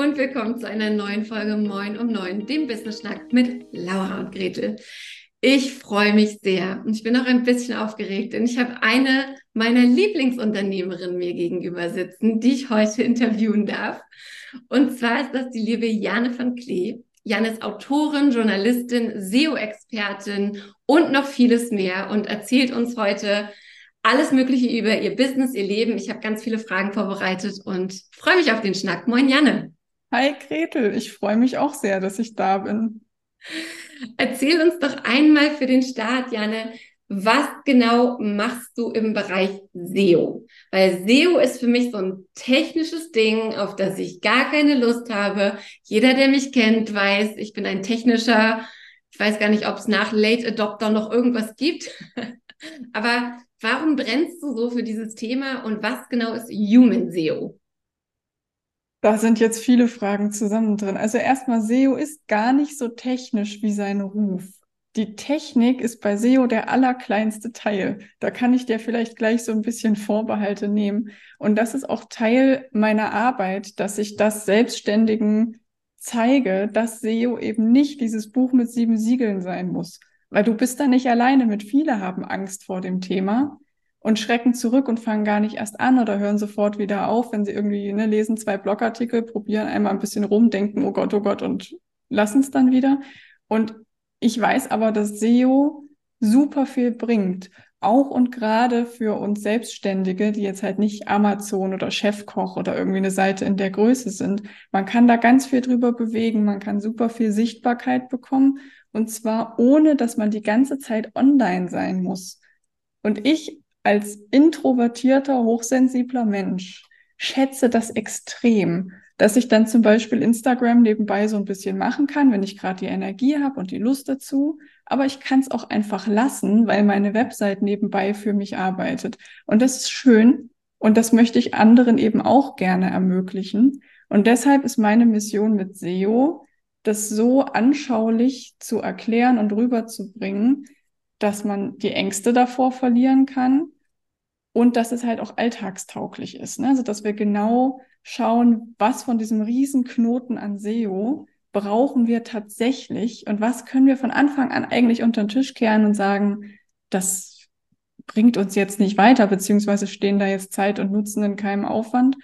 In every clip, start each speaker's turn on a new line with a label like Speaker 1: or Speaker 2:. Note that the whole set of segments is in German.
Speaker 1: und willkommen zu einer neuen Folge Moin um Neun, dem Business Schnack mit Laura und Gretel. Ich freue mich sehr und ich bin auch ein bisschen aufgeregt, denn ich habe eine meiner Lieblingsunternehmerinnen mir gegenüber sitzen, die ich heute interviewen darf. Und zwar ist das die liebe Jane van Klee. Jan ist Autorin, Journalistin, SEO-Expertin und noch vieles mehr und erzählt uns heute alles Mögliche über ihr Business, ihr Leben. Ich habe ganz viele Fragen vorbereitet und freue mich auf den Schnack. Moin, Janne.
Speaker 2: Hi, Gretel. Ich freue mich auch sehr, dass ich da bin.
Speaker 1: Erzähl uns doch einmal für den Start, Janne, was genau machst du im Bereich SEO? Weil SEO ist für mich so ein technisches Ding, auf das ich gar keine Lust habe. Jeder, der mich kennt, weiß, ich bin ein technischer, ich weiß gar nicht, ob es nach Late Adopter noch irgendwas gibt. Aber warum brennst du so für dieses Thema und was genau ist Human SEO?
Speaker 2: Da sind jetzt viele Fragen zusammen drin. Also erstmal, SEO ist gar nicht so technisch wie sein Ruf die Technik ist bei SEO der allerkleinste Teil. Da kann ich dir vielleicht gleich so ein bisschen Vorbehalte nehmen. Und das ist auch Teil meiner Arbeit, dass ich das Selbstständigen zeige, dass SEO eben nicht dieses Buch mit sieben Siegeln sein muss. Weil du bist da nicht alleine mit. Viele haben Angst vor dem Thema und schrecken zurück und fangen gar nicht erst an oder hören sofort wieder auf, wenn sie irgendwie ne, lesen zwei Blogartikel, probieren einmal ein bisschen rum, denken, oh Gott, oh Gott und lassen es dann wieder. Und ich weiß aber, dass SEO super viel bringt. Auch und gerade für uns Selbstständige, die jetzt halt nicht Amazon oder Chefkoch oder irgendwie eine Seite in der Größe sind. Man kann da ganz viel drüber bewegen. Man kann super viel Sichtbarkeit bekommen. Und zwar ohne, dass man die ganze Zeit online sein muss. Und ich als introvertierter, hochsensibler Mensch schätze das extrem dass ich dann zum Beispiel Instagram nebenbei so ein bisschen machen kann, wenn ich gerade die Energie habe und die Lust dazu. Aber ich kann es auch einfach lassen, weil meine Website nebenbei für mich arbeitet. Und das ist schön. Und das möchte ich anderen eben auch gerne ermöglichen. Und deshalb ist meine Mission mit SEO, das so anschaulich zu erklären und rüberzubringen, dass man die Ängste davor verlieren kann und dass es halt auch alltagstauglich ist. Ne? Also dass wir genau schauen, was von diesem Riesenknoten an SEO brauchen wir tatsächlich und was können wir von Anfang an eigentlich unter den Tisch kehren und sagen, das bringt uns jetzt nicht weiter, beziehungsweise stehen da jetzt Zeit und Nutzen in keinem Aufwand,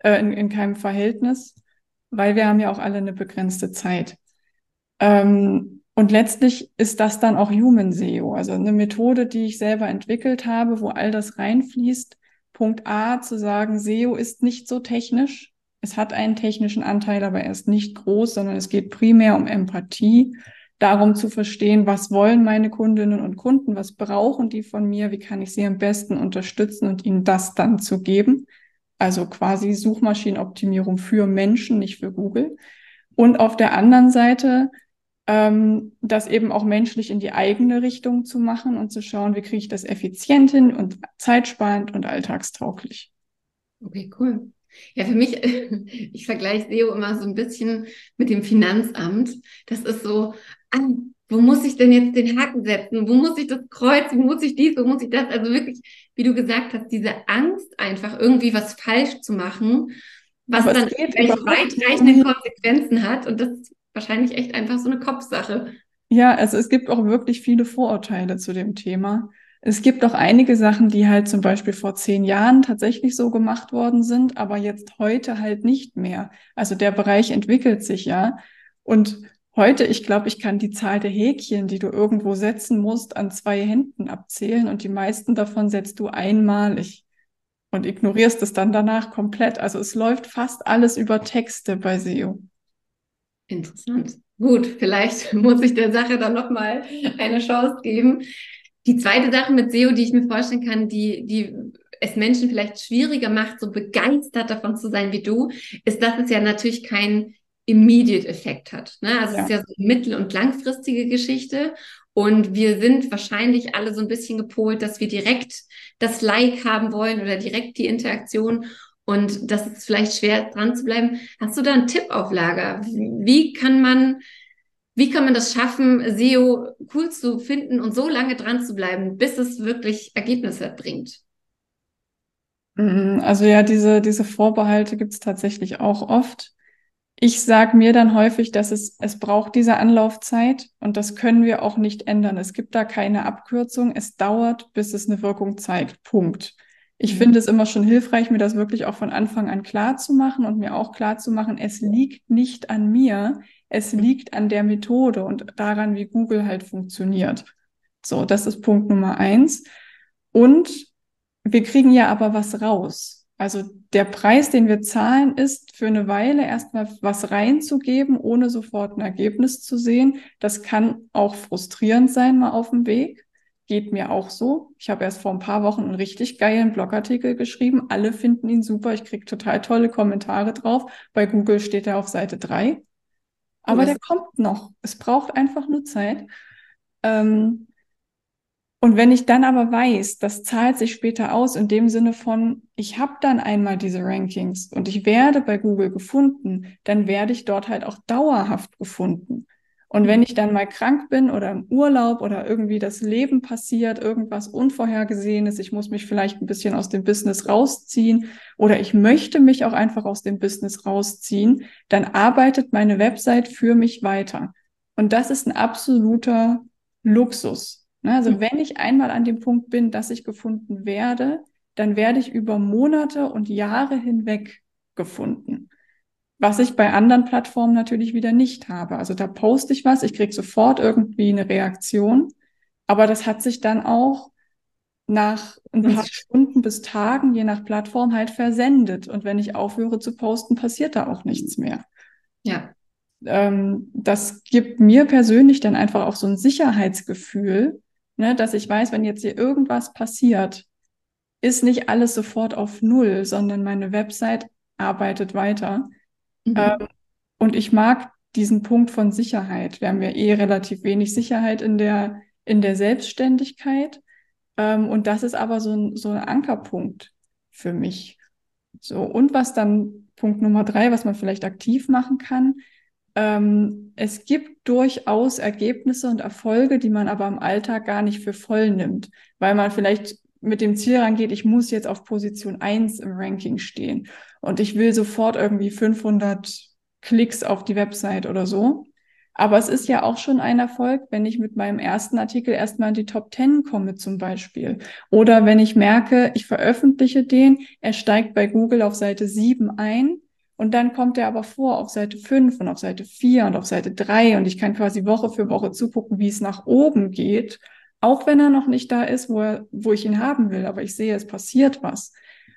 Speaker 2: äh, in, in keinem Verhältnis, weil wir haben ja auch alle eine begrenzte Zeit. Ähm, und letztlich ist das dann auch Human SEO, also eine Methode, die ich selber entwickelt habe, wo all das reinfließt, Punkt A zu sagen, SEO ist nicht so technisch. Es hat einen technischen Anteil, aber er ist nicht groß, sondern es geht primär um Empathie, darum zu verstehen, was wollen meine Kundinnen und Kunden, was brauchen die von mir, wie kann ich sie am besten unterstützen und ihnen das dann zu geben. Also quasi Suchmaschinenoptimierung für Menschen, nicht für Google. Und auf der anderen Seite ähm, das eben auch menschlich in die eigene Richtung zu machen und zu schauen, wie kriege ich das effizient hin und zeitsparend und alltagstauglich.
Speaker 1: Okay, cool. Ja, für mich, ich vergleiche SEO immer so ein bisschen mit dem Finanzamt. Das ist so, ah, wo muss ich denn jetzt den Haken setzen? Wo muss ich das Kreuz? Wo muss ich dies? Wo muss ich das? Also wirklich, wie du gesagt hast, diese Angst einfach irgendwie was falsch zu machen, was Aber dann welche weitreichenden Konsequenzen hat. Und das wahrscheinlich echt einfach so eine Kopfsache.
Speaker 2: Ja, also es gibt auch wirklich viele Vorurteile zu dem Thema. Es gibt auch einige Sachen, die halt zum Beispiel vor zehn Jahren tatsächlich so gemacht worden sind, aber jetzt heute halt nicht mehr. Also der Bereich entwickelt sich ja. Und heute, ich glaube, ich kann die Zahl der Häkchen, die du irgendwo setzen musst, an zwei Händen abzählen und die meisten davon setzt du einmalig und ignorierst es dann danach komplett. Also es läuft fast alles über Texte bei SEO.
Speaker 1: Interessant. Gut, vielleicht muss ich der Sache dann nochmal eine Chance geben. Die zweite Sache mit SEO, die ich mir vorstellen kann, die, die es Menschen vielleicht schwieriger macht, so begeistert davon zu sein wie du, ist, dass es ja natürlich keinen Immediate-Effekt hat. Ne? Also ja. es ist ja so eine mittel- und langfristige Geschichte. Und wir sind wahrscheinlich alle so ein bisschen gepolt, dass wir direkt das Like haben wollen oder direkt die Interaktion. Und das ist vielleicht schwer dran zu bleiben. Hast du da einen Tipp auf Lager? Wie kann man, wie kann man das schaffen, SEO cool zu finden und so lange dran zu bleiben, bis es wirklich Ergebnisse bringt?
Speaker 2: Mhm, also ja, diese, diese Vorbehalte gibt es tatsächlich auch oft. ich sage mir dann häufig, dass es, es braucht diese Anlaufzeit und das können wir auch nicht ändern. Es gibt da keine Abkürzung. Es dauert, bis es eine Wirkung zeigt. Punkt. Ich mhm. finde es immer schon hilfreich, mir das wirklich auch von Anfang an klar zu machen und mir auch klar zu machen, es liegt nicht an mir, es liegt an der Methode und daran, wie Google halt funktioniert. So, das ist Punkt Nummer eins. Und wir kriegen ja aber was raus. Also der Preis, den wir zahlen, ist für eine Weile erstmal was reinzugeben, ohne sofort ein Ergebnis zu sehen. Das kann auch frustrierend sein, mal auf dem Weg. Geht mir auch so. Ich habe erst vor ein paar Wochen einen richtig geilen Blogartikel geschrieben. Alle finden ihn super. Ich kriege total tolle Kommentare drauf. Bei Google steht er auf Seite drei. Aber der kommt noch. Es braucht einfach nur Zeit. Ähm, und wenn ich dann aber weiß, das zahlt sich später aus in dem Sinne von, ich habe dann einmal diese Rankings und ich werde bei Google gefunden, dann werde ich dort halt auch dauerhaft gefunden. Und wenn ich dann mal krank bin oder im Urlaub oder irgendwie das Leben passiert, irgendwas Unvorhergesehenes, ich muss mich vielleicht ein bisschen aus dem Business rausziehen oder ich möchte mich auch einfach aus dem Business rausziehen, dann arbeitet meine Website für mich weiter. Und das ist ein absoluter Luxus. Ne, also wenn ich einmal an dem Punkt bin, dass ich gefunden werde, dann werde ich über Monate und Jahre hinweg gefunden. Was ich bei anderen Plattformen natürlich wieder nicht habe. Also da poste ich was, ich kriege sofort irgendwie eine Reaktion, aber das hat sich dann auch nach ein paar Stunden bis Tagen, je nach Plattform, halt versendet. Und wenn ich aufhöre zu posten, passiert da auch nichts mehr.
Speaker 1: Ja.
Speaker 2: Ähm, das gibt mir persönlich dann einfach auch so ein Sicherheitsgefühl, ne, dass ich weiß, wenn jetzt hier irgendwas passiert, ist nicht alles sofort auf Null, sondern meine Website arbeitet weiter. Mhm. Ähm, und ich mag diesen Punkt von Sicherheit. Wir haben ja eh relativ wenig Sicherheit in der, in der Selbstständigkeit. Ähm, und das ist aber so ein, so ein Ankerpunkt für mich. So, und was dann Punkt Nummer drei, was man vielleicht aktiv machen kann, ähm, es gibt durchaus Ergebnisse und Erfolge, die man aber im Alltag gar nicht für voll nimmt, weil man vielleicht mit dem Ziel rangeht, ich muss jetzt auf Position eins im Ranking stehen und ich will sofort irgendwie 500 Klicks auf die Website oder so. Aber es ist ja auch schon ein Erfolg, wenn ich mit meinem ersten Artikel erstmal in die Top 10 komme zum Beispiel. Oder wenn ich merke, ich veröffentliche den, er steigt bei Google auf Seite 7 ein und dann kommt er aber vor auf Seite 5 und auf Seite 4 und auf Seite 3 und ich kann quasi Woche für Woche zugucken, wie es nach oben geht, auch wenn er noch nicht da ist, wo, er, wo ich ihn haben will. Aber ich sehe, es passiert was.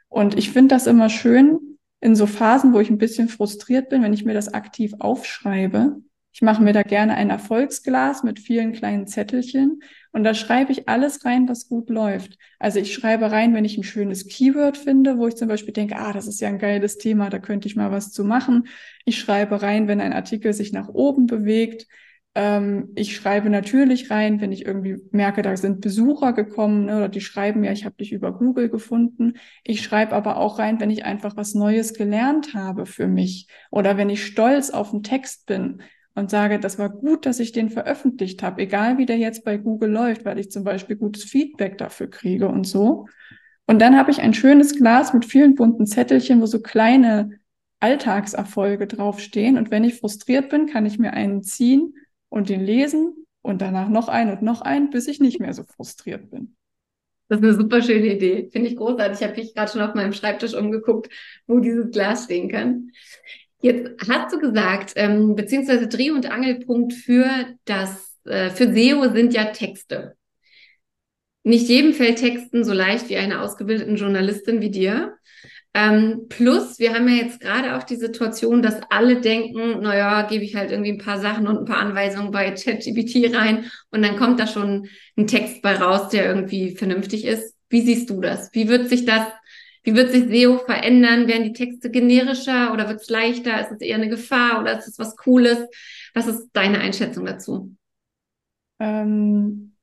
Speaker 2: Und ich finde das immer schön in so Phasen, wo ich ein bisschen frustriert bin, wenn ich mir das aktiv aufschreibe ich mache mir da gerne ein Erfolgsglas mit vielen kleinen Zettelchen und da schreibe ich alles rein, was gut läuft. Also ich schreibe rein, wenn ich ein schönes Keyword finde, wo ich zum Beispiel denke, ah, das ist ja ein geiles Thema, da könnte ich mal was zu machen. Ich schreibe rein, wenn ein Artikel sich nach oben bewegt. Ähm, ich schreibe natürlich rein, wenn ich irgendwie merke, da sind Besucher gekommen ne, oder die schreiben ja, ich habe dich über Google gefunden. Ich schreibe aber auch rein, wenn ich einfach was Neues gelernt habe für mich oder wenn ich stolz auf einen Text bin und sage, das war gut, dass ich den veröffentlicht habe, egal wie der jetzt bei Google läuft, weil ich zum Beispiel gutes Feedback dafür kriege und so. Und dann habe ich ein schönes Glas mit vielen bunten Zettelchen, wo so kleine Alltagserfolge draufstehen. Und wenn ich frustriert bin, kann ich mir einen ziehen und den lesen und danach noch einen und noch einen, bis ich nicht mehr so frustriert bin.
Speaker 1: Das ist eine super schöne Idee. Finde ich großartig. Ich habe mich gerade schon auf meinem Schreibtisch umgeguckt, wo dieses Glas stehen kann. Jetzt hast du gesagt, ähm, beziehungsweise Dreh- und Angelpunkt für das, äh, für SEO sind ja Texte. Nicht jedem fällt Texten so leicht wie einer ausgebildeten Journalistin wie dir. Ähm, plus, wir haben ja jetzt gerade auch die Situation, dass alle denken, naja, gebe ich halt irgendwie ein paar Sachen und ein paar Anweisungen bei ChatGPT rein und dann kommt da schon ein Text bei raus, der irgendwie vernünftig ist. Wie siehst du das? Wie wird sich das wie wird sich SEO verändern? Werden die Texte generischer oder wird es leichter? Ist es eher eine Gefahr oder ist es was Cooles? Was ist deine Einschätzung dazu?
Speaker 2: Ähm,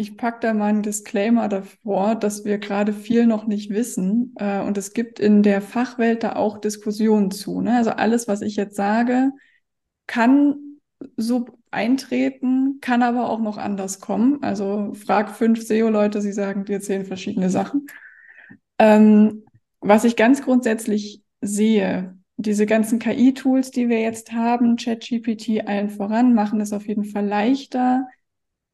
Speaker 2: ich packe da mal einen Disclaimer davor, dass wir gerade viel noch nicht wissen. Äh, und es gibt in der Fachwelt da auch Diskussionen zu. Ne? Also alles, was ich jetzt sage, kann so eintreten, kann aber auch noch anders kommen. Also frag fünf SEO-Leute, sie sagen dir zehn verschiedene Sachen. Ähm, was ich ganz grundsätzlich sehe, diese ganzen KI-Tools, die wir jetzt haben, ChatGPT allen voran, machen es auf jeden Fall leichter,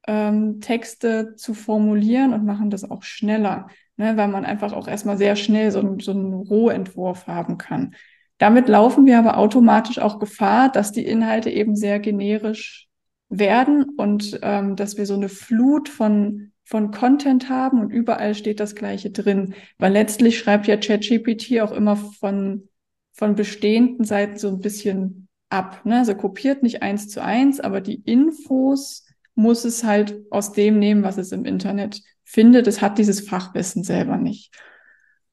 Speaker 2: ähm, Texte zu formulieren und machen das auch schneller, ne, weil man einfach auch erstmal sehr schnell so, so einen Rohentwurf haben kann. Damit laufen wir aber automatisch auch Gefahr, dass die Inhalte eben sehr generisch werden und ähm, dass wir so eine Flut von von Content haben und überall steht das Gleiche drin. Weil letztlich schreibt ja ChatGPT auch immer von, von bestehenden Seiten so ein bisschen ab. Ne? Also kopiert nicht eins zu eins, aber die Infos muss es halt aus dem nehmen, was es im Internet findet. Es hat dieses Fachwissen selber nicht.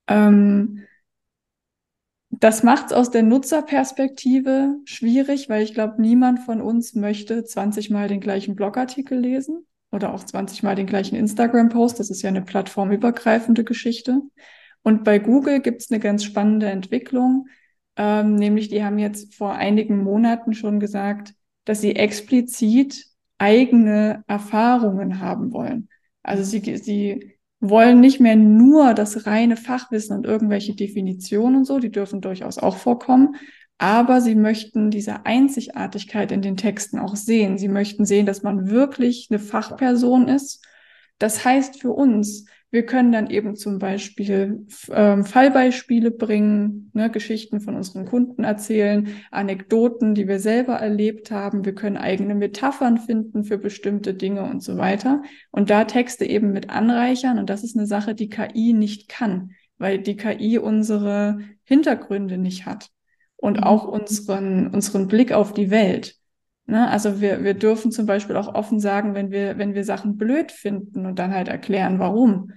Speaker 2: Ähm, das macht es aus der Nutzerperspektive schwierig, weil ich glaube, niemand von uns möchte 20 Mal den gleichen Blogartikel lesen oder auch 20 Mal den gleichen Instagram-Post. Das ist ja eine plattformübergreifende Geschichte. Und bei Google gibt es eine ganz spannende Entwicklung, ähm, nämlich die haben jetzt vor einigen Monaten schon gesagt, dass sie explizit eigene Erfahrungen haben wollen. Also sie, sie wollen nicht mehr nur das reine Fachwissen und irgendwelche Definitionen und so, die dürfen durchaus auch vorkommen, aber sie möchten diese Einzigartigkeit in den Texten auch sehen. Sie möchten sehen, dass man wirklich eine Fachperson ist. Das heißt für uns, wir können dann eben zum Beispiel ähm, Fallbeispiele bringen, ne, Geschichten von unseren Kunden erzählen, Anekdoten, die wir selber erlebt haben. Wir können eigene Metaphern finden für bestimmte Dinge und so weiter. Und da Texte eben mit anreichern. Und das ist eine Sache, die KI nicht kann, weil die KI unsere Hintergründe nicht hat und mhm. auch unseren, unseren Blick auf die Welt. Ne? Also wir, wir dürfen zum Beispiel auch offen sagen, wenn wir, wenn wir Sachen blöd finden und dann halt erklären, warum.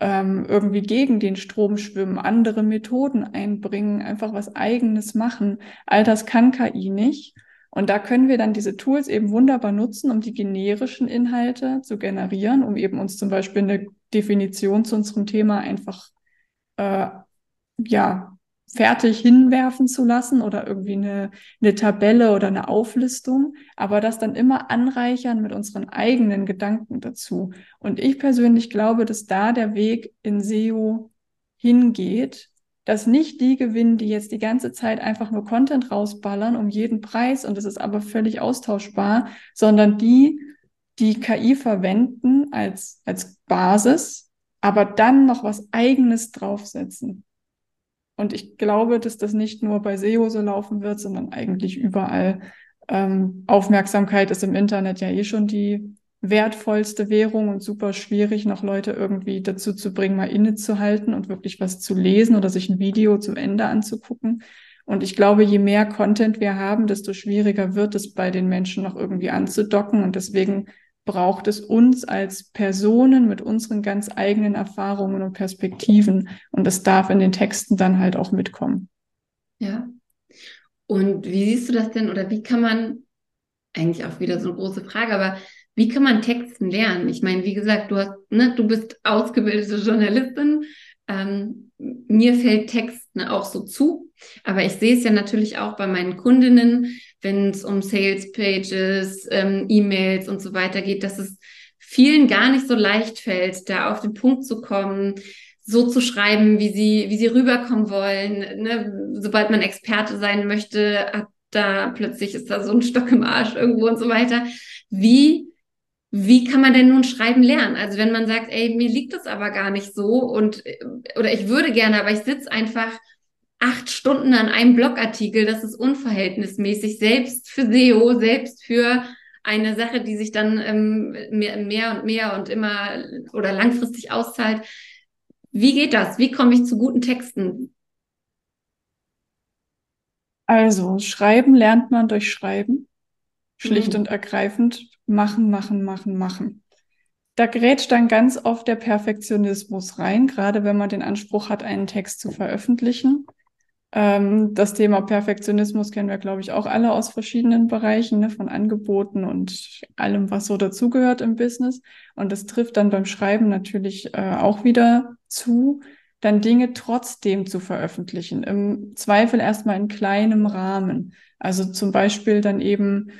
Speaker 2: Ähm, irgendwie gegen den Strom schwimmen, andere Methoden einbringen, einfach was eigenes machen. All das kann KI nicht. Und da können wir dann diese Tools eben wunderbar nutzen, um die generischen Inhalte zu generieren, um eben uns zum Beispiel eine Definition zu unserem Thema einfach äh, ja fertig hinwerfen zu lassen oder irgendwie eine, eine Tabelle oder eine Auflistung, aber das dann immer anreichern mit unseren eigenen Gedanken dazu. Und ich persönlich glaube, dass da der Weg in SEO hingeht, dass nicht die gewinnen, die jetzt die ganze Zeit einfach nur Content rausballern um jeden Preis und es ist aber völlig austauschbar, sondern die, die KI verwenden als, als Basis, aber dann noch was eigenes draufsetzen. Und ich glaube, dass das nicht nur bei SEO so laufen wird, sondern eigentlich überall. Ähm, Aufmerksamkeit ist im Internet ja eh schon die wertvollste Währung und super schwierig, noch Leute irgendwie dazu zu bringen, mal innezuhalten und wirklich was zu lesen oder sich ein Video zum Ende anzugucken. Und ich glaube, je mehr Content wir haben, desto schwieriger wird es bei den Menschen noch irgendwie anzudocken. Und deswegen braucht es uns als Personen mit unseren ganz eigenen Erfahrungen und Perspektiven. Und das darf in den Texten dann halt auch mitkommen.
Speaker 1: Ja. Und wie siehst du das denn oder wie kann man, eigentlich auch wieder so eine große Frage, aber wie kann man Texten lernen? Ich meine, wie gesagt, du hast, ne, du bist ausgebildete Journalistin. Ähm, mir fällt Texten auch so zu, aber ich sehe es ja natürlich auch bei meinen Kundinnen, wenn es um Sales Pages, ähm, E-Mails und so weiter geht, dass es vielen gar nicht so leicht fällt, da auf den Punkt zu kommen, so zu schreiben, wie sie, wie sie rüberkommen wollen. Ne? Sobald man Experte sein möchte, hat da plötzlich ist da so ein Stock im Arsch irgendwo und so weiter. Wie wie kann man denn nun schreiben lernen? Also wenn man sagt, ey, mir liegt das aber gar nicht so und oder ich würde gerne, aber ich sitze einfach acht Stunden an einem Blogartikel, das ist unverhältnismäßig, selbst für SEO, selbst für eine Sache, die sich dann ähm, mehr, mehr und mehr und immer oder langfristig auszahlt. Wie geht das? Wie komme ich zu guten Texten?
Speaker 2: Also, Schreiben lernt man durch Schreiben. Schlicht mhm. und ergreifend machen, machen, machen, machen. Da grätscht dann ganz oft der Perfektionismus rein, gerade wenn man den Anspruch hat, einen Text zu veröffentlichen. Ähm, das Thema Perfektionismus kennen wir, glaube ich, auch alle aus verschiedenen Bereichen, ne, von Angeboten und allem, was so dazugehört im Business. Und das trifft dann beim Schreiben natürlich äh, auch wieder zu, dann Dinge trotzdem zu veröffentlichen. Im Zweifel erstmal in kleinem Rahmen. Also zum Beispiel dann eben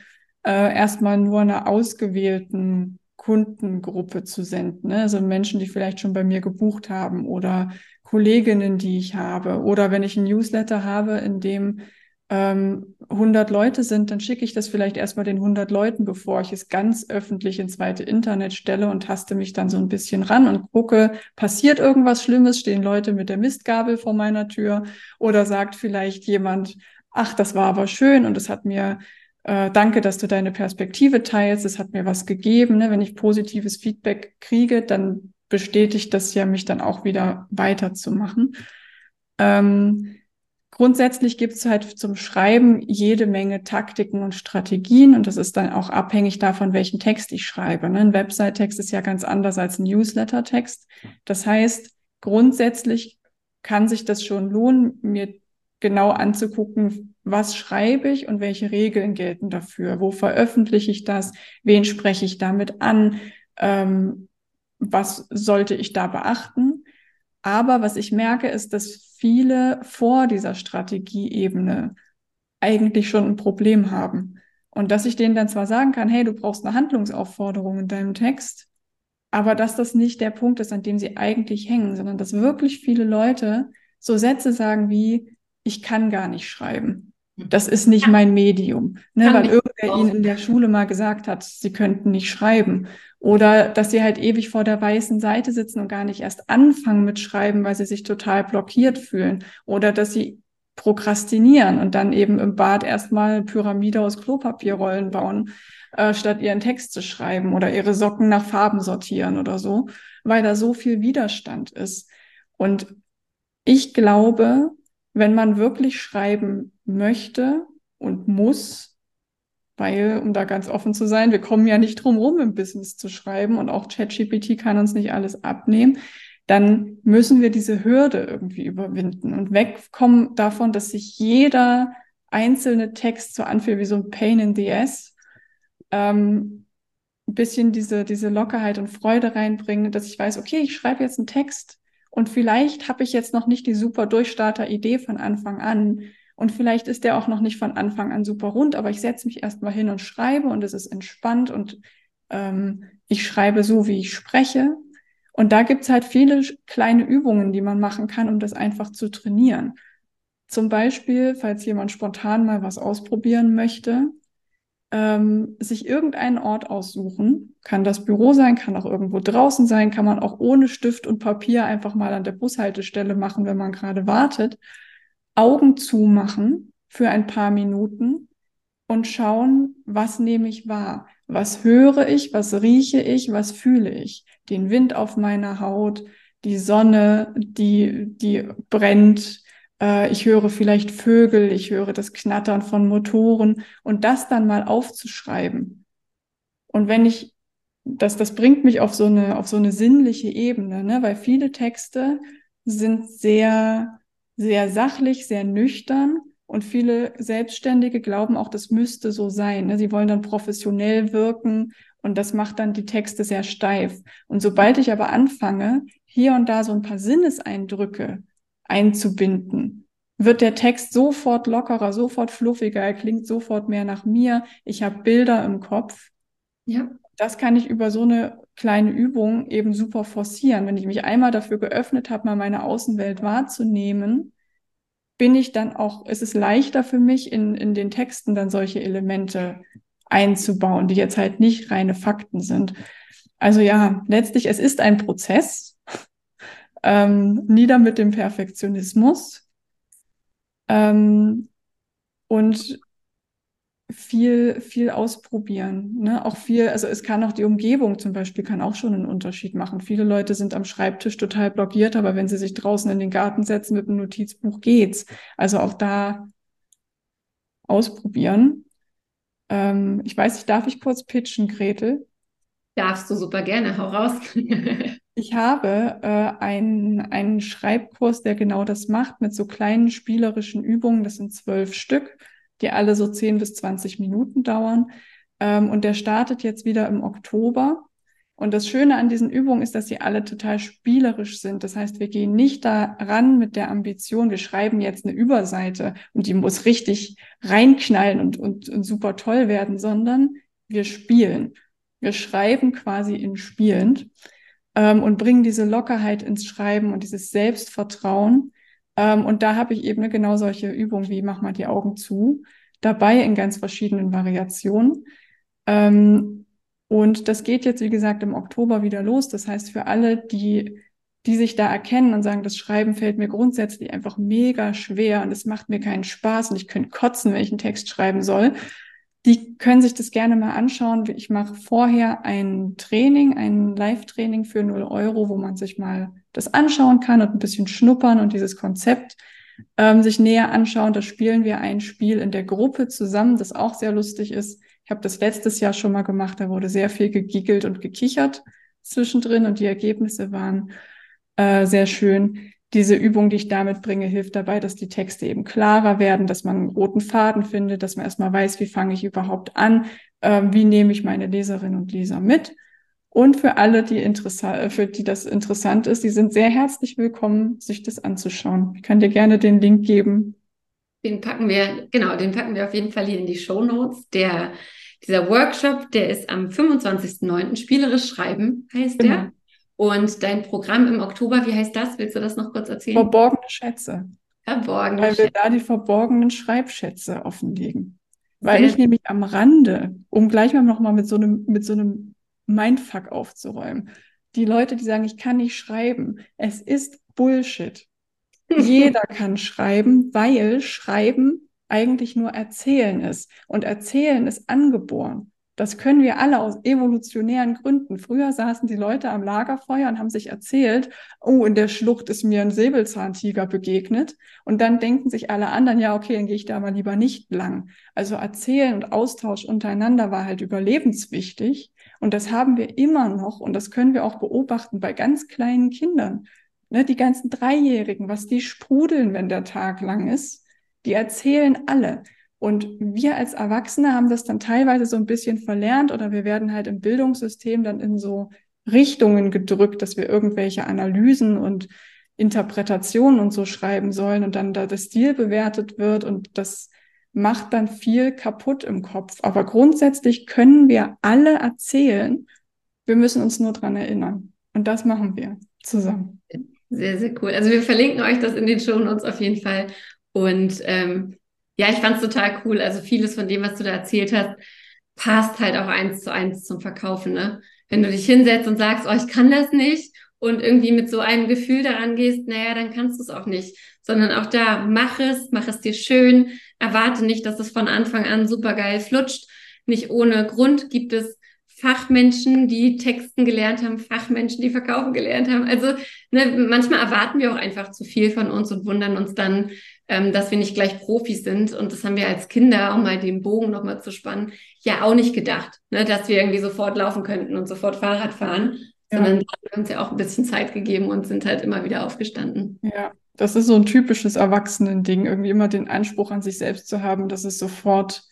Speaker 2: äh, erstmal nur einer ausgewählten Kundengruppe zu senden. Ne? Also Menschen, die vielleicht schon bei mir gebucht haben oder Kolleginnen, die ich habe oder wenn ich ein Newsletter habe, in dem ähm, 100 Leute sind, dann schicke ich das vielleicht erstmal den 100 Leuten, bevor ich es ganz öffentlich ins zweite Internet stelle und taste mich dann so ein bisschen ran und gucke, passiert irgendwas Schlimmes, stehen Leute mit der Mistgabel vor meiner Tür oder sagt vielleicht jemand, ach, das war aber schön und es hat mir, äh, danke, dass du deine Perspektive teilst, es hat mir was gegeben. Ne? Wenn ich positives Feedback kriege, dann bestätigt das ja, mich dann auch wieder weiterzumachen. Ähm, Grundsätzlich gibt es halt zum Schreiben jede Menge Taktiken und Strategien und das ist dann auch abhängig davon, welchen Text ich schreibe. Ne? Ein Website-Text ist ja ganz anders als ein Newsletter-Text. Das heißt, grundsätzlich kann sich das schon lohnen, mir genau anzugucken, was schreibe ich und welche Regeln gelten dafür. Wo veröffentliche ich das? Wen spreche ich damit an? Ähm, was sollte ich da beachten? Aber was ich merke, ist, dass viele vor dieser Strategieebene eigentlich schon ein Problem haben. Und dass ich denen dann zwar sagen kann, hey, du brauchst eine Handlungsaufforderung in deinem Text, aber dass das nicht der Punkt ist, an dem sie eigentlich hängen, sondern dass wirklich viele Leute so Sätze sagen wie, ich kann gar nicht schreiben. Das ist nicht mein Medium, ne, weil irgendwer ihnen in der Schule mal gesagt hat, sie könnten nicht schreiben. Oder dass sie halt ewig vor der weißen Seite sitzen und gar nicht erst anfangen mit Schreiben, weil sie sich total blockiert fühlen. Oder dass sie prokrastinieren und dann eben im Bad erstmal Pyramide aus Klopapierrollen bauen, äh, statt ihren Text zu schreiben oder ihre Socken nach Farben sortieren oder so, weil da so viel Widerstand ist. Und ich glaube, wenn man wirklich schreiben möchte und muss, weil, um da ganz offen zu sein, wir kommen ja nicht drum rum, im Business zu schreiben und auch ChatGPT kann uns nicht alles abnehmen, dann müssen wir diese Hürde irgendwie überwinden und wegkommen davon, dass sich jeder einzelne Text so anfühlt wie so ein Pain in the Ass. Ähm, ein bisschen diese, diese Lockerheit und Freude reinbringen, dass ich weiß, okay, ich schreibe jetzt einen Text und vielleicht habe ich jetzt noch nicht die super Durchstarter-Idee von Anfang an, und vielleicht ist der auch noch nicht von Anfang an super rund, aber ich setze mich erstmal hin und schreibe und es ist entspannt und ähm, ich schreibe so, wie ich spreche. Und da gibt's halt viele kleine Übungen, die man machen kann, um das einfach zu trainieren. Zum Beispiel, falls jemand spontan mal was ausprobieren möchte, ähm, sich irgendeinen Ort aussuchen. Kann das Büro sein, kann auch irgendwo draußen sein, kann man auch ohne Stift und Papier einfach mal an der Bushaltestelle machen, wenn man gerade wartet. Augen zumachen für ein paar Minuten und schauen, was nehme ich wahr? Was höre ich? Was rieche ich? Was fühle ich? Den Wind auf meiner Haut, die Sonne, die, die brennt. Äh, ich höre vielleicht Vögel, ich höre das Knattern von Motoren und das dann mal aufzuschreiben. Und wenn ich, das, das bringt mich auf so eine, auf so eine sinnliche Ebene, ne? weil viele Texte sind sehr sehr sachlich, sehr nüchtern. Und viele Selbstständige glauben auch, das müsste so sein. Ne? Sie wollen dann professionell wirken und das macht dann die Texte sehr steif. Und sobald ich aber anfange, hier und da so ein paar Sinneseindrücke einzubinden, wird der Text sofort lockerer, sofort fluffiger, er klingt sofort mehr nach mir. Ich habe Bilder im Kopf. Ja. Das kann ich über so eine kleine Übung eben super forcieren. Wenn ich mich einmal dafür geöffnet habe, mal meine Außenwelt wahrzunehmen, bin ich dann auch, ist es leichter für mich, in, in den Texten dann solche Elemente einzubauen, die jetzt halt nicht reine Fakten sind. Also ja, letztlich, es ist ein Prozess. Ähm, nieder mit dem Perfektionismus. Ähm, und viel, viel ausprobieren. Ne? Auch viel, also es kann auch die Umgebung zum Beispiel, kann auch schon einen Unterschied machen. Viele Leute sind am Schreibtisch total blockiert, aber wenn sie sich draußen in den Garten setzen mit einem Notizbuch, geht's. Also auch da ausprobieren. Ähm, ich weiß nicht, darf ich kurz pitchen, Gretel?
Speaker 1: Darfst du super gerne, hau raus.
Speaker 2: ich habe äh, einen, einen Schreibkurs, der genau das macht, mit so kleinen spielerischen Übungen. Das sind zwölf Stück die alle so 10 bis 20 Minuten dauern. Ähm, und der startet jetzt wieder im Oktober. Und das Schöne an diesen Übungen ist, dass sie alle total spielerisch sind. Das heißt, wir gehen nicht daran mit der Ambition, wir schreiben jetzt eine Überseite und die muss richtig reinknallen und, und, und super toll werden, sondern wir spielen. Wir schreiben quasi in spielend ähm, und bringen diese Lockerheit ins Schreiben und dieses Selbstvertrauen, Ähm, und da habe ich eben genau solche Übungen wie mach mal die Augen zu dabei in ganz verschiedenen Variationen. Ähm, und das geht jetzt, wie gesagt, im Oktober wieder los. Das heißt, für alle, die, die sich da erkennen und sagen, das Schreiben fällt mir grundsätzlich einfach mega schwer und es macht mir keinen Spaß und ich könnte kotzen, wenn ich einen Text schreiben soll, die können sich das gerne mal anschauen. Ich mache vorher ein Training, ein Live-Training für 0 Euro, wo man sich mal das anschauen kann und ein bisschen schnuppern und dieses Konzept ähm, sich näher anschauen. Da spielen wir ein Spiel in der Gruppe zusammen, das auch sehr lustig ist. Ich habe das letztes Jahr schon mal gemacht, da wurde sehr viel gegiggelt und gekichert zwischendrin und die Ergebnisse waren äh, sehr schön diese Übung, die ich damit bringe, hilft dabei, dass die Texte eben klarer werden, dass man einen roten Faden findet, dass man erstmal weiß, wie fange ich überhaupt an, äh, wie nehme ich meine Leserinnen und Leser mit. Und für alle, die interessant, für die das interessant ist, die sind sehr herzlich willkommen, sich das anzuschauen. Ich kann dir gerne den Link geben.
Speaker 1: Den packen wir, genau, den packen wir auf jeden Fall hier in die Show Notes. Der, dieser Workshop, der ist am 25.09. Spielerisch Schreiben heißt genau. der. Und dein Programm im Oktober, wie heißt das? Willst du das noch kurz erzählen?
Speaker 2: Verborgene Schätze.
Speaker 1: Verborgene
Speaker 2: Weil wir da die verborgenen Schreibschätze offenlegen. Weil Sehr ich nämlich am Rande, um gleich mal nochmal mit so einem, mit so einem Mindfuck aufzuräumen. Die Leute, die sagen, ich kann nicht schreiben, es ist Bullshit. Jeder kann schreiben, weil Schreiben eigentlich nur Erzählen ist. Und Erzählen ist angeboren. Das können wir alle aus evolutionären Gründen. Früher saßen die Leute am Lagerfeuer und haben sich erzählt, oh, in der Schlucht ist mir ein Säbelzahntiger begegnet. Und dann denken sich alle anderen, ja, okay, dann gehe ich da mal lieber nicht lang. Also erzählen und Austausch untereinander war halt überlebenswichtig. Und das haben wir immer noch. Und das können wir auch beobachten bei ganz kleinen Kindern. Ne, die ganzen Dreijährigen, was die sprudeln, wenn der Tag lang ist, die erzählen alle. Und wir als Erwachsene haben das dann teilweise so ein bisschen verlernt oder wir werden halt im Bildungssystem dann in so Richtungen gedrückt, dass wir irgendwelche Analysen und Interpretationen und so schreiben sollen und dann da der Stil bewertet wird und das macht dann viel kaputt im Kopf. Aber grundsätzlich können wir alle erzählen. Wir müssen uns nur dran erinnern. Und das machen wir zusammen.
Speaker 1: Sehr, sehr cool. Also wir verlinken euch das in den Show Notes auf jeden Fall. Und ähm, ja, ich fand es total cool. Also vieles von dem, was du da erzählt hast, passt halt auch eins zu eins zum Verkaufen. Ne? Wenn du dich hinsetzt und sagst, oh, ich kann das nicht und irgendwie mit so einem Gefühl daran gehst, naja, dann kannst du es auch nicht. Sondern auch da, mach es, mach es dir schön, erwarte nicht, dass es von Anfang an super geil flutscht. Nicht ohne Grund gibt es Fachmenschen, die Texten gelernt haben, Fachmenschen, die Verkaufen gelernt haben. Also ne, manchmal erwarten wir auch einfach zu viel von uns und wundern uns dann, ähm, dass wir nicht gleich Profis sind. Und das haben wir als Kinder, um mal den Bogen nochmal zu spannen, ja auch nicht gedacht, ne, dass wir irgendwie sofort laufen könnten und sofort Fahrrad fahren, ja. sondern da haben wir uns ja auch ein bisschen Zeit gegeben und sind halt immer wieder aufgestanden.
Speaker 2: Ja, das ist so ein typisches Erwachsenending, irgendwie immer den Anspruch an sich selbst zu haben, dass es sofort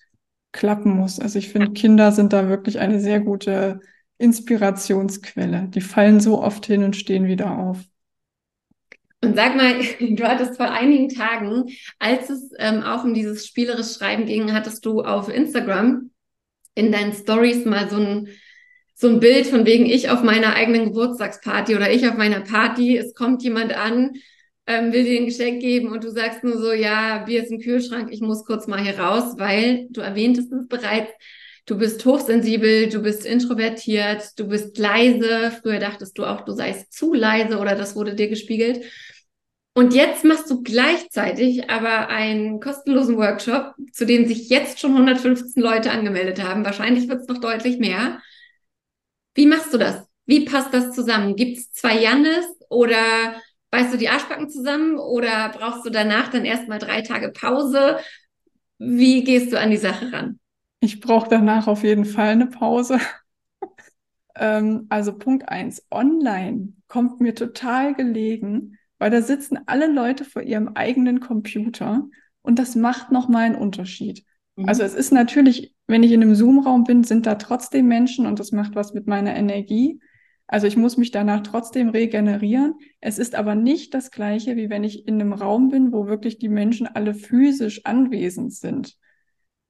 Speaker 2: klappen muss. Also ich finde, Kinder sind da wirklich eine sehr gute Inspirationsquelle. Die fallen so oft hin und stehen wieder auf.
Speaker 1: Und sag mal, du hattest vor einigen Tagen, als es ähm, auch um dieses spielerische Schreiben ging, hattest du auf Instagram in deinen Stories mal so ein, so ein Bild von wegen ich auf meiner eigenen Geburtstagsparty oder ich auf meiner Party, es kommt jemand an, ähm, will dir ein Geschenk geben und du sagst nur so, ja, Bier ist im Kühlschrank, ich muss kurz mal hier raus, weil du erwähntest es bereits, du bist hochsensibel, du bist introvertiert, du bist leise. Früher dachtest du auch, du seist zu leise oder das wurde dir gespiegelt. Und jetzt machst du gleichzeitig aber einen kostenlosen Workshop, zu dem sich jetzt schon 115 Leute angemeldet haben. Wahrscheinlich wird es noch deutlich mehr. Wie machst du das? Wie passt das zusammen? Gibt es zwei Jannes oder beißt du die Arschbacken zusammen oder brauchst du danach dann erstmal drei Tage Pause? Wie gehst du an die Sache ran?
Speaker 2: Ich brauche danach auf jeden Fall eine Pause. ähm, also Punkt eins: Online kommt mir total gelegen, weil da sitzen alle Leute vor ihrem eigenen Computer und das macht nochmal einen Unterschied. Mhm. Also es ist natürlich, wenn ich in einem Zoom-Raum bin, sind da trotzdem Menschen und das macht was mit meiner Energie. Also ich muss mich danach trotzdem regenerieren. Es ist aber nicht das gleiche, wie wenn ich in einem Raum bin, wo wirklich die Menschen alle physisch anwesend sind.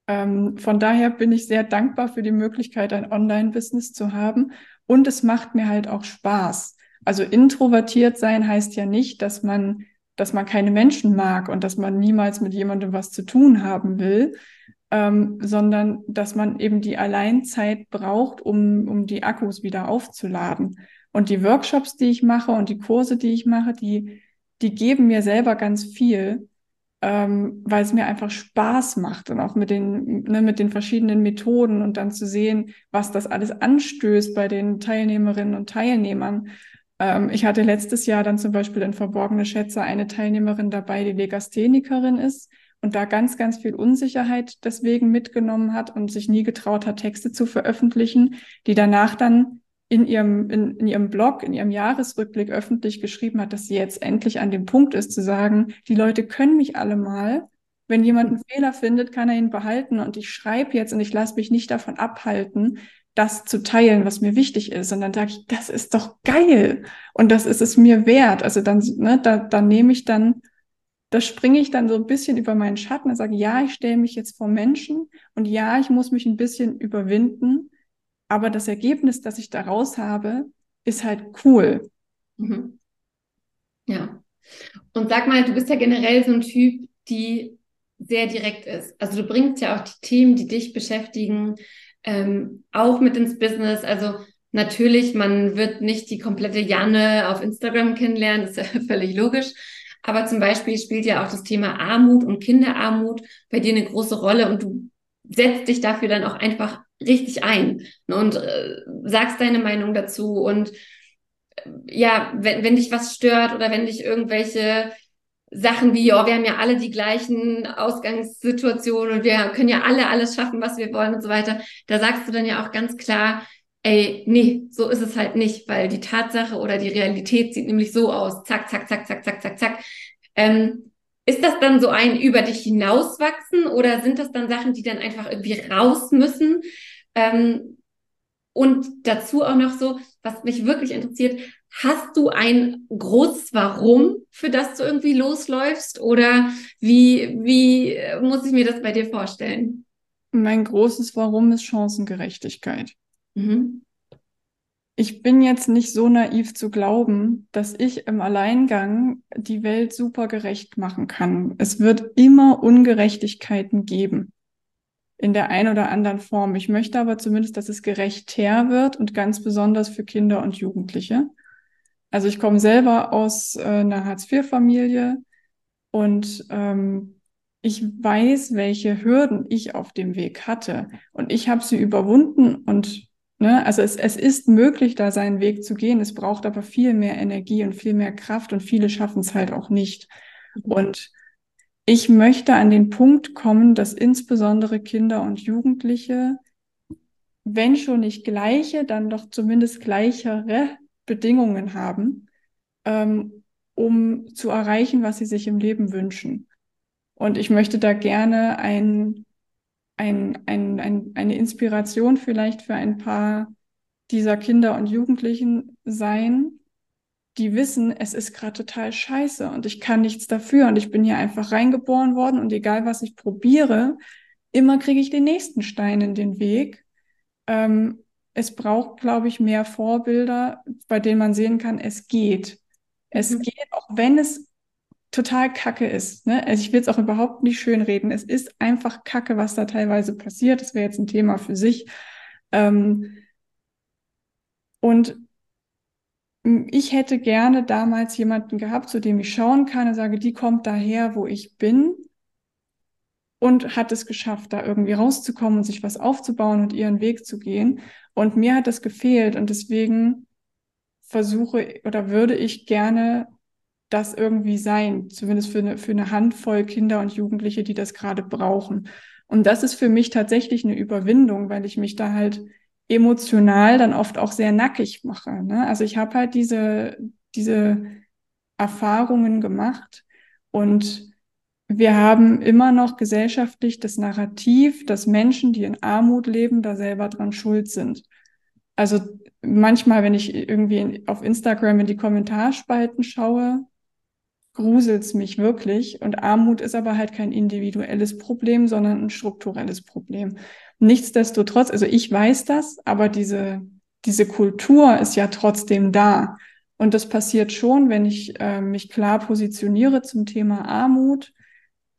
Speaker 2: Ähm, von daher bin ich sehr dankbar für die Möglichkeit, ein Online-Business zu haben. Und es macht mir halt auch Spaß. Also introvertiert sein heißt ja nicht, dass man dass man keine Menschen mag und dass man niemals mit jemandem was zu tun haben will, ähm, sondern dass man eben die Alleinzeit braucht, um, um die Akkus wieder aufzuladen. Und die Workshops, die ich mache und die Kurse, die ich mache, die, die geben mir selber ganz viel, ähm, weil es mir einfach Spaß macht und auch mit den, ne, mit den verschiedenen Methoden und dann zu sehen, was das alles anstößt bei den Teilnehmerinnen und Teilnehmern. Ähm, ich hatte letztes Jahr dann zum Beispiel in Verborgene Schätze eine Teilnehmerin dabei, die Legasthenikerin ist und da ganz, ganz viel Unsicherheit deswegen mitgenommen hat und sich nie getraut hat, Texte zu veröffentlichen, die danach dann in ihrem, in, in ihrem Blog, in ihrem Jahresrückblick öffentlich geschrieben hat, dass sie jetzt endlich an dem Punkt ist, zu sagen, die Leute können mich alle mal. Wenn jemand einen Fehler findet, kann er ihn behalten und ich schreibe jetzt und ich lasse mich nicht davon abhalten, das zu teilen, was mir wichtig ist. Und dann sage ich, das ist doch geil und das ist es mir wert. Also dann, ne, da, da nehme ich dann, da springe ich dann so ein bisschen über meinen Schatten und sage, ja, ich stelle mich jetzt vor Menschen und ja, ich muss mich ein bisschen überwinden, aber das Ergebnis, das ich daraus habe, ist halt cool.
Speaker 1: Mhm. Ja. Und sag mal, du bist ja generell so ein Typ, die sehr direkt ist. Also du bringst ja auch die Themen, die dich beschäftigen, ähm, auch mit ins Business. Also natürlich, man wird nicht die komplette Janne auf Instagram kennenlernen, ist ja völlig logisch. Aber zum Beispiel spielt ja auch das Thema Armut und Kinderarmut bei dir eine große Rolle und du setzt dich dafür dann auch einfach richtig ein und äh, sagst deine Meinung dazu und äh, ja, wenn, wenn dich was stört oder wenn dich irgendwelche Sachen wie, oh, wir haben ja alle die gleichen Ausgangssituationen und wir können ja alle alles schaffen, was wir wollen und so weiter. Da sagst du dann ja auch ganz klar, ey, nee, so ist es halt nicht, weil die Tatsache oder die Realität sieht nämlich so aus. Zack, zack, zack, zack, zack, zack, zack. Ähm, ist das dann so ein über dich hinauswachsen oder sind das dann Sachen, die dann einfach irgendwie raus müssen? Ähm, und dazu auch noch so, was mich wirklich interessiert, Hast du ein großes Warum, für das du irgendwie losläufst? Oder wie, wie muss ich mir das bei dir vorstellen?
Speaker 2: Mein großes Warum ist Chancengerechtigkeit. Mhm. Ich bin jetzt nicht so naiv zu glauben, dass ich im Alleingang die Welt super gerecht machen kann. Es wird immer Ungerechtigkeiten geben. In der einen oder anderen Form. Ich möchte aber zumindest, dass es gerechter wird und ganz besonders für Kinder und Jugendliche. Also ich komme selber aus äh, einer Hartz-IV-Familie und ähm, ich weiß, welche Hürden ich auf dem Weg hatte. Und ich habe sie überwunden und ne, also es, es ist möglich, da seinen Weg zu gehen. Es braucht aber viel mehr Energie und viel mehr Kraft und viele schaffen es halt auch nicht. Mhm. Und ich möchte an den Punkt kommen, dass insbesondere Kinder und Jugendliche, wenn schon nicht gleiche, dann doch zumindest gleichere Bedingungen haben, ähm, um zu erreichen, was sie sich im Leben wünschen. Und ich möchte da gerne ein, ein, ein, ein, eine Inspiration vielleicht für ein paar dieser Kinder und Jugendlichen sein, die wissen, es ist gerade total scheiße und ich kann nichts dafür und ich bin hier einfach reingeboren worden und egal was ich probiere, immer kriege ich den nächsten Stein in den Weg. Ähm, es braucht, glaube ich, mehr Vorbilder, bei denen man sehen kann, es geht. Es mhm. geht, auch wenn es total kacke ist. Ne? Also ich will es auch überhaupt nicht schönreden. Es ist einfach kacke, was da teilweise passiert. Das wäre jetzt ein Thema für sich. Ähm, und ich hätte gerne damals jemanden gehabt, zu dem ich schauen kann und sage, die kommt daher, wo ich bin und hat es geschafft, da irgendwie rauszukommen und sich was aufzubauen und ihren Weg zu gehen. Und mir hat das gefehlt und deswegen versuche oder würde ich gerne das irgendwie sein, zumindest für eine, für eine Handvoll Kinder und Jugendliche, die das gerade brauchen. Und das ist für mich tatsächlich eine Überwindung, weil ich mich da halt emotional dann oft auch sehr nackig mache. Ne? Also ich habe halt diese, diese Erfahrungen gemacht und wir haben immer noch gesellschaftlich das Narrativ, dass Menschen, die in Armut leben, da selber dran schuld sind. Also manchmal, wenn ich irgendwie auf Instagram in die Kommentarspalten schaue, gruselt's mich wirklich. Und Armut ist aber halt kein individuelles Problem, sondern ein strukturelles Problem. Nichtsdestotrotz, also ich weiß das, aber diese, diese Kultur ist ja trotzdem da. Und das passiert schon, wenn ich äh, mich klar positioniere zum Thema Armut,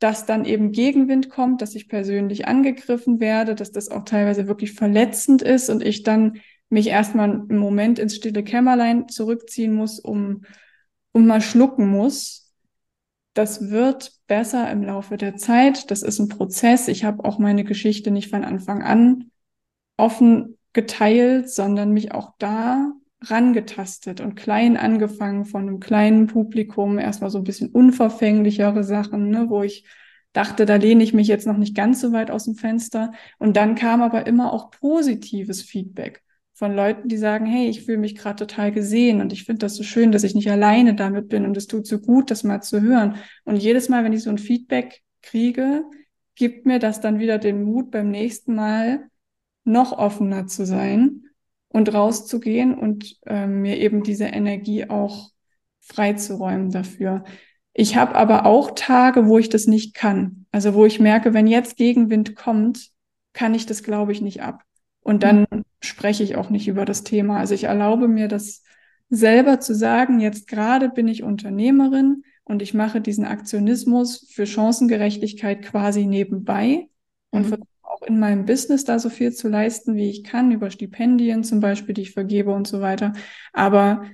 Speaker 2: dass dann eben Gegenwind kommt, dass ich persönlich angegriffen werde, dass das auch teilweise wirklich verletzend ist und ich dann mich erstmal einen Moment ins stille Kämmerlein zurückziehen muss, um, um mal schlucken muss. Das wird besser im Laufe der Zeit. Das ist ein Prozess. Ich habe auch meine Geschichte nicht von Anfang an offen geteilt, sondern mich auch da rangetastet und klein angefangen von einem kleinen Publikum, erstmal so ein bisschen unverfänglichere Sachen, ne, wo ich dachte, da lehne ich mich jetzt noch nicht ganz so weit aus dem Fenster. Und dann kam aber immer auch positives Feedback von Leuten, die sagen, hey, ich fühle mich gerade total gesehen und ich finde das so schön, dass ich nicht alleine damit bin und es tut so gut, das mal zu hören. Und jedes Mal, wenn ich so ein Feedback kriege, gibt mir das dann wieder den Mut, beim nächsten Mal noch offener zu sein und rauszugehen und äh, mir eben diese Energie auch freizuräumen dafür. Ich habe aber auch Tage, wo ich das nicht kann. Also wo ich merke, wenn jetzt Gegenwind kommt, kann ich das, glaube ich, nicht ab. Und dann mhm. spreche ich auch nicht über das Thema. Also ich erlaube mir das selber zu sagen, jetzt gerade bin ich Unternehmerin und ich mache diesen Aktionismus für Chancengerechtigkeit quasi nebenbei und mhm auch in meinem Business da so viel zu leisten, wie ich kann, über Stipendien zum Beispiel, die ich vergebe und so weiter. Aber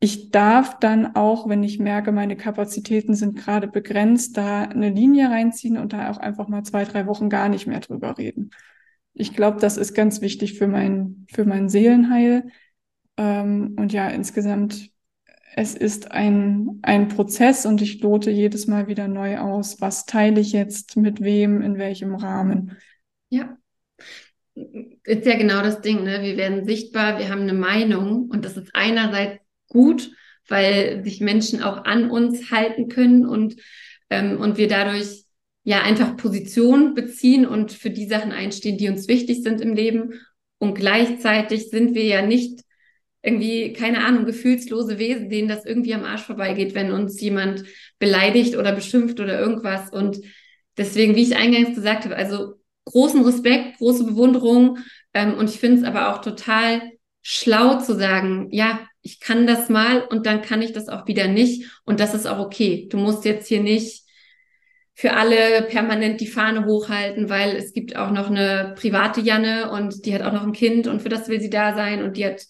Speaker 2: ich darf dann auch, wenn ich merke, meine Kapazitäten sind gerade begrenzt, da eine Linie reinziehen und da auch einfach mal zwei, drei Wochen gar nicht mehr drüber reden. Ich glaube, das ist ganz wichtig für mein, für mein Seelenheil. Ähm, und ja, insgesamt es ist ein, ein Prozess und ich lote jedes Mal wieder neu aus, was teile ich jetzt mit wem, in welchem Rahmen.
Speaker 1: Ja. Ist ja genau das Ding, ne? Wir werden sichtbar, wir haben eine Meinung und das ist einerseits gut, weil sich Menschen auch an uns halten können und, ähm, und wir dadurch ja einfach Position beziehen und für die Sachen einstehen, die uns wichtig sind im Leben. Und gleichzeitig sind wir ja nicht irgendwie, keine Ahnung, gefühlslose Wesen, denen das irgendwie am Arsch vorbeigeht, wenn uns jemand beleidigt oder beschimpft oder irgendwas. Und deswegen, wie ich eingangs gesagt habe, also großen Respekt, große Bewunderung. Ähm, und ich finde es aber auch total schlau zu sagen, ja, ich kann das mal und dann kann ich das auch wieder nicht. Und das ist auch okay. Du musst jetzt hier nicht für alle permanent die Fahne hochhalten, weil es gibt auch noch eine private Janne und die hat auch noch ein Kind und für das will sie da sein und die hat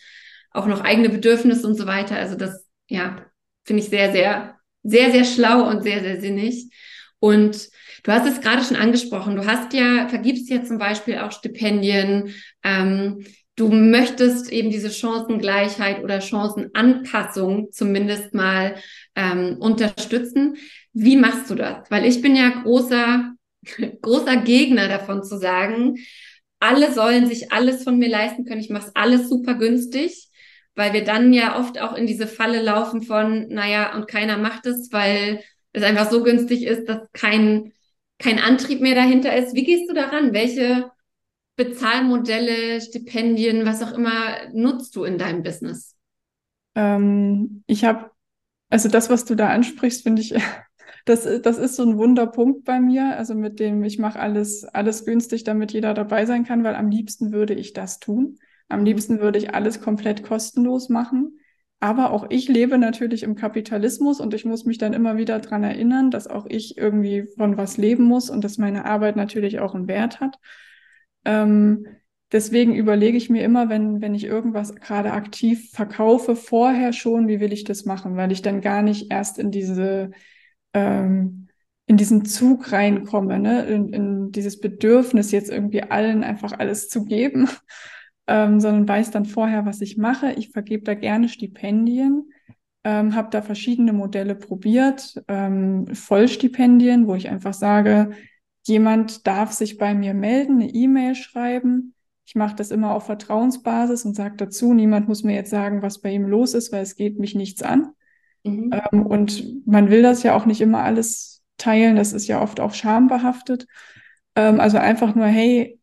Speaker 1: auch noch eigene Bedürfnisse und so weiter. Also das, ja, finde ich sehr, sehr, sehr, sehr schlau und sehr, sehr sinnig. Und Du hast es gerade schon angesprochen. Du hast ja, vergibst ja zum Beispiel auch Stipendien. Ähm, du möchtest eben diese Chancengleichheit oder Chancenanpassung zumindest mal ähm, unterstützen. Wie machst du das? Weil ich bin ja großer, großer Gegner davon zu sagen, alle sollen sich alles von mir leisten können. Ich mache alles super günstig, weil wir dann ja oft auch in diese Falle laufen von, naja, und keiner macht es, weil es einfach so günstig ist, dass kein kein Antrieb mehr dahinter ist. Wie gehst du daran? Welche Bezahlmodelle, Stipendien, was auch immer nutzt du in deinem Business?
Speaker 2: Ähm, ich habe, also das, was du da ansprichst, finde ich, das, das ist so ein Wunderpunkt bei mir. Also mit dem, ich mache alles, alles günstig, damit jeder dabei sein kann, weil am liebsten würde ich das tun. Am liebsten würde ich alles komplett kostenlos machen. Aber auch ich lebe natürlich im Kapitalismus und ich muss mich dann immer wieder dran erinnern, dass auch ich irgendwie von was leben muss und dass meine Arbeit natürlich auch einen Wert hat. Ähm, deswegen überlege ich mir immer, wenn, wenn ich irgendwas gerade aktiv verkaufe, vorher schon, wie will ich das machen, weil ich dann gar nicht erst in diese, ähm, in diesen Zug reinkomme, ne? in, in dieses Bedürfnis, jetzt irgendwie allen einfach alles zu geben ähm, sondern weiß dann vorher, was ich mache. Ich vergebe da gerne Stipendien, ähm, habe da verschiedene Modelle probiert, ähm, Vollstipendien, wo ich einfach sage, jemand darf sich bei mir melden, eine E-Mail schreiben. Ich mache das immer auf Vertrauensbasis und sage dazu, niemand muss mir jetzt sagen, was bei ihm los ist, weil es geht mich nichts an. Mhm. Ähm, und man will das ja auch nicht immer alles teilen, das ist ja oft auch schambehaftet. Ähm, also einfach nur, hey,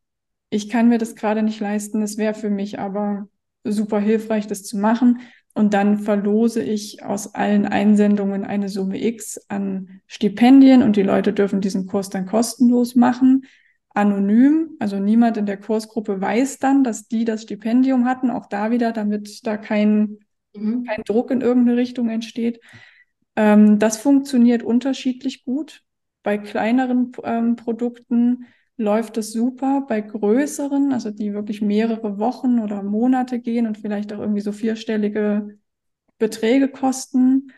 Speaker 2: ich kann mir das gerade nicht leisten, es wäre für mich aber super hilfreich, das zu machen. Und dann verlose ich aus allen Einsendungen eine Summe X an Stipendien und die Leute dürfen diesen Kurs dann kostenlos machen, anonym. Also niemand in der Kursgruppe weiß dann, dass die das Stipendium hatten, auch da wieder, damit da kein mhm. kein Druck in irgendeine Richtung entsteht. Ähm, das funktioniert unterschiedlich gut. Bei kleineren ähm, Produkten läuft es super. Bei größeren, also die wirklich mehrere Wochen oder Monate gehen und vielleicht auch irgendwie so vierstellige Beträge kosten,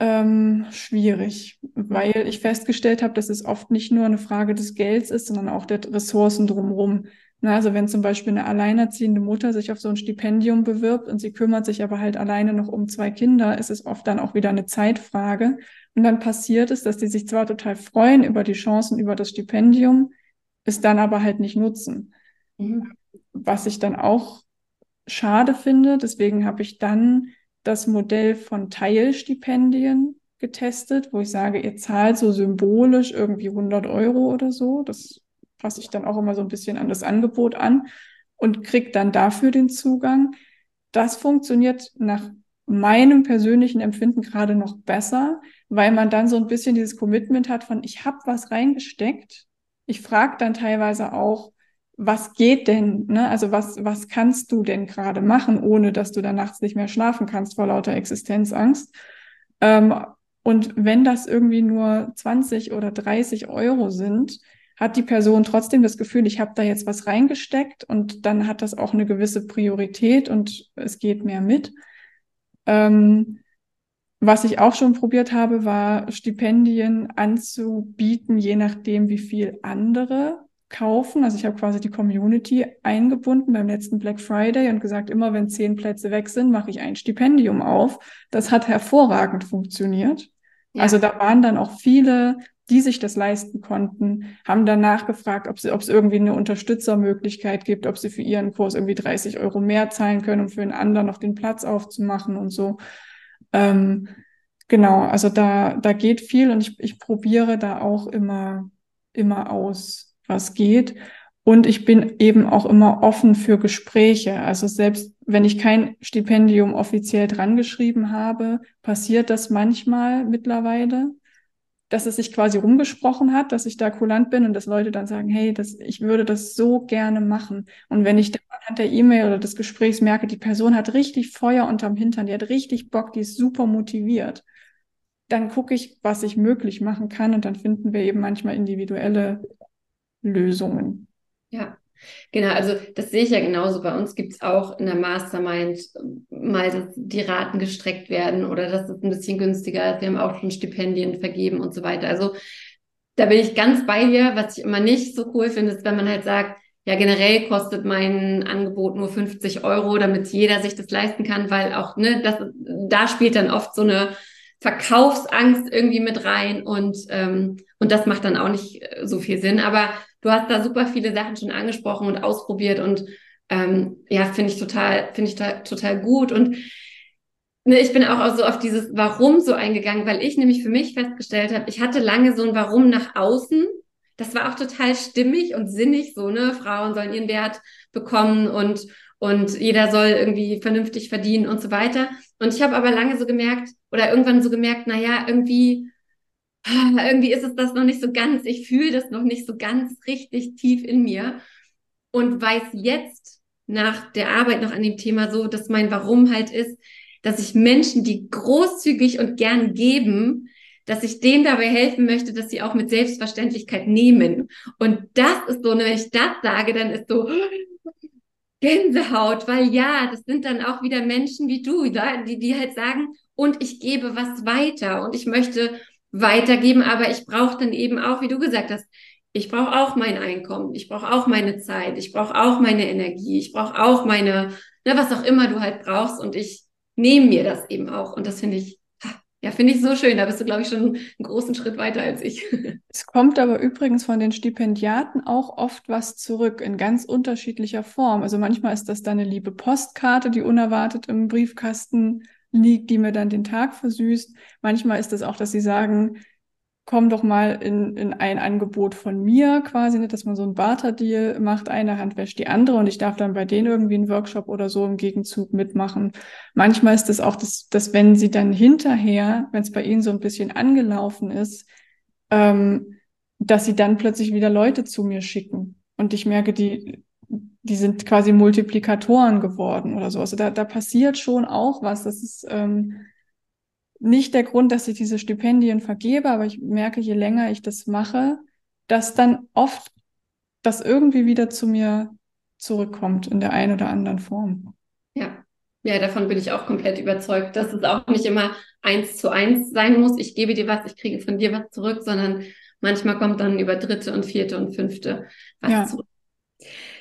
Speaker 2: ähm, schwierig, weil ich festgestellt habe, dass es oft nicht nur eine Frage des Gelds ist, sondern auch der Ressourcen drumherum. Na, also wenn zum Beispiel eine alleinerziehende Mutter sich auf so ein Stipendium bewirbt und sie kümmert sich aber halt alleine noch um zwei Kinder, ist es oft dann auch wieder eine Zeitfrage. Und dann passiert es, dass die sich zwar total freuen über die Chancen über das Stipendium, es dann aber halt nicht nutzen. Mhm. Was ich dann auch schade finde. Deswegen habe ich dann das Modell von Teilstipendien getestet, wo ich sage, ihr zahlt so symbolisch irgendwie 100 Euro oder so. Das passe ich dann auch immer so ein bisschen an das Angebot an und kriegt dann dafür den Zugang. Das funktioniert nach meinem persönlichen Empfinden gerade noch besser, weil man dann so ein bisschen dieses Commitment hat von, ich habe was reingesteckt. Ich frage dann teilweise auch, was geht denn? Ne? Also was, was kannst du denn gerade machen, ohne dass du dann nachts nicht mehr schlafen kannst vor lauter Existenzangst? Ähm, und wenn das irgendwie nur 20 oder 30 Euro sind, hat die Person trotzdem das Gefühl, ich habe da jetzt was reingesteckt und dann hat das auch eine gewisse Priorität und es geht mehr mit. Ähm, was ich auch schon probiert habe, war Stipendien anzubieten, je nachdem, wie viel andere kaufen. Also ich habe quasi die Community eingebunden beim letzten Black Friday und gesagt, immer wenn zehn Plätze weg sind, mache ich ein Stipendium auf. Das hat hervorragend funktioniert. Ja. Also da waren dann auch viele, die sich das leisten konnten, haben ob, sie, ob es irgendwie eine Unterstützermöglichkeit gibt, ob sie für ihren Kurs irgendwie 30 Euro mehr zahlen können, um für einen anderen noch den Platz aufzumachen und so. Ähm, genau, also da, da geht viel und ich, ich probiere da auch immer, immer aus was geht. Und ich bin eben auch immer offen für Gespräche. Also selbst wenn ich kein Stipendium offiziell dran geschrieben habe, passiert das manchmal mittlerweile, dass es sich quasi rumgesprochen hat, dass ich da kulant bin und dass Leute dann sagen, hey, das, ich würde das so gerne machen. Und wenn ich dann anhand der E-Mail oder des Gesprächs merke, die Person hat richtig Feuer unterm Hintern, die hat richtig Bock, die ist super motiviert, dann gucke ich, was ich möglich machen kann und dann finden wir eben manchmal individuelle Lösungen.
Speaker 1: Ja, genau. Also das sehe ich ja genauso. Bei uns gibt es auch in der Mastermind mal, dass die Raten gestreckt werden oder dass es ein bisschen günstiger ist. Wir haben auch schon Stipendien vergeben und so weiter. Also da bin ich ganz bei dir. Was ich immer nicht so cool finde, ist, wenn man halt sagt, ja, generell kostet mein Angebot nur 50 Euro, damit jeder sich das leisten kann, weil auch, ne, das, da spielt dann oft so eine Verkaufsangst irgendwie mit rein und, ähm, und das macht dann auch nicht äh, so viel Sinn. Aber du hast da super viele Sachen schon angesprochen und ausprobiert und ähm, ja, finde ich total, finde ich total gut. Und ne, ich bin auch so auf dieses Warum so eingegangen, weil ich nämlich für mich festgestellt habe, ich hatte lange so ein Warum nach außen. Das war auch total stimmig und sinnig, so, ne? Frauen sollen ihren Wert bekommen und, und jeder soll irgendwie vernünftig verdienen und so weiter. Und ich habe aber lange so gemerkt oder irgendwann so gemerkt, na ja, irgendwie irgendwie ist es das noch nicht so ganz, ich fühle das noch nicht so ganz richtig tief in mir und weiß jetzt nach der Arbeit noch an dem Thema so, dass mein Warum halt ist, dass ich Menschen, die großzügig und gern geben, dass ich denen dabei helfen möchte, dass sie auch mit Selbstverständlichkeit nehmen. Und das ist so, wenn ich das sage, dann ist so Gänsehaut, weil ja, das sind dann auch wieder Menschen wie du, die, die halt sagen, und ich gebe was weiter und ich möchte weitergeben, aber ich brauche dann eben auch, wie du gesagt hast, ich brauche auch mein Einkommen, ich brauche auch meine Zeit, ich brauche auch meine Energie, ich brauche auch meine, ne, was auch immer du halt brauchst und ich nehme mir das eben auch und das finde ich, ja, finde ich so schön, da bist du, glaube ich, schon einen großen Schritt weiter als ich.
Speaker 2: Es kommt aber übrigens von den Stipendiaten auch oft was zurück in ganz unterschiedlicher Form. Also manchmal ist das dann eine liebe Postkarte, die unerwartet im Briefkasten liegt, die mir dann den Tag versüßt. Manchmal ist es auch, dass sie sagen, komm doch mal in, in ein Angebot von mir quasi, nicht, dass man so ein Barter-Deal macht, eine Hand wäscht die andere und ich darf dann bei denen irgendwie einen Workshop oder so im Gegenzug mitmachen. Manchmal ist es auch, dass, dass wenn sie dann hinterher, wenn es bei ihnen so ein bisschen angelaufen ist, ähm, dass sie dann plötzlich wieder Leute zu mir schicken. Und ich merke, die, die sind quasi Multiplikatoren geworden oder so. Also da, da passiert schon auch was. Das ist ähm, nicht der Grund, dass ich diese Stipendien vergebe, aber ich merke, je länger ich das mache, dass dann oft das irgendwie wieder zu mir zurückkommt in der einen oder anderen Form.
Speaker 1: Ja. Ja, davon bin ich auch komplett überzeugt, dass es auch nicht immer eins zu eins sein muss. Ich gebe dir was, ich kriege von dir was zurück, sondern manchmal kommt dann über dritte und vierte und fünfte was ja. zurück.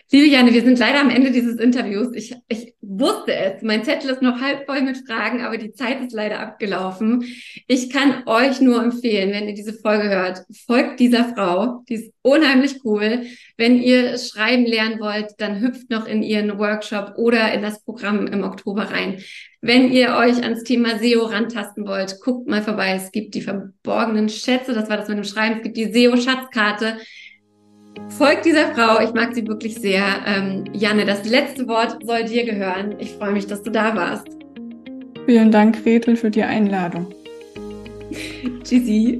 Speaker 1: Liebe Janne, wir sind leider am Ende dieses Interviews. Ich, ich wusste es. Mein Zettel ist noch halb voll mit Fragen, aber die Zeit ist leider abgelaufen. Ich kann euch nur empfehlen, wenn ihr diese Folge hört, folgt dieser Frau. Die ist unheimlich cool. Wenn ihr schreiben lernen wollt, dann hüpft noch in ihren Workshop oder in das Programm im Oktober rein. Wenn ihr euch ans Thema SEO rantasten wollt, guckt mal vorbei. Es gibt die verborgenen Schätze, das war das mit dem Schreiben. Es gibt die SEO-Schatzkarte. Folgt dieser Frau, ich mag sie wirklich sehr. Ähm, Janne, das letzte Wort soll dir gehören. Ich freue mich, dass du da warst.
Speaker 2: Vielen Dank, Gretel, für die Einladung.
Speaker 1: Tschüssi.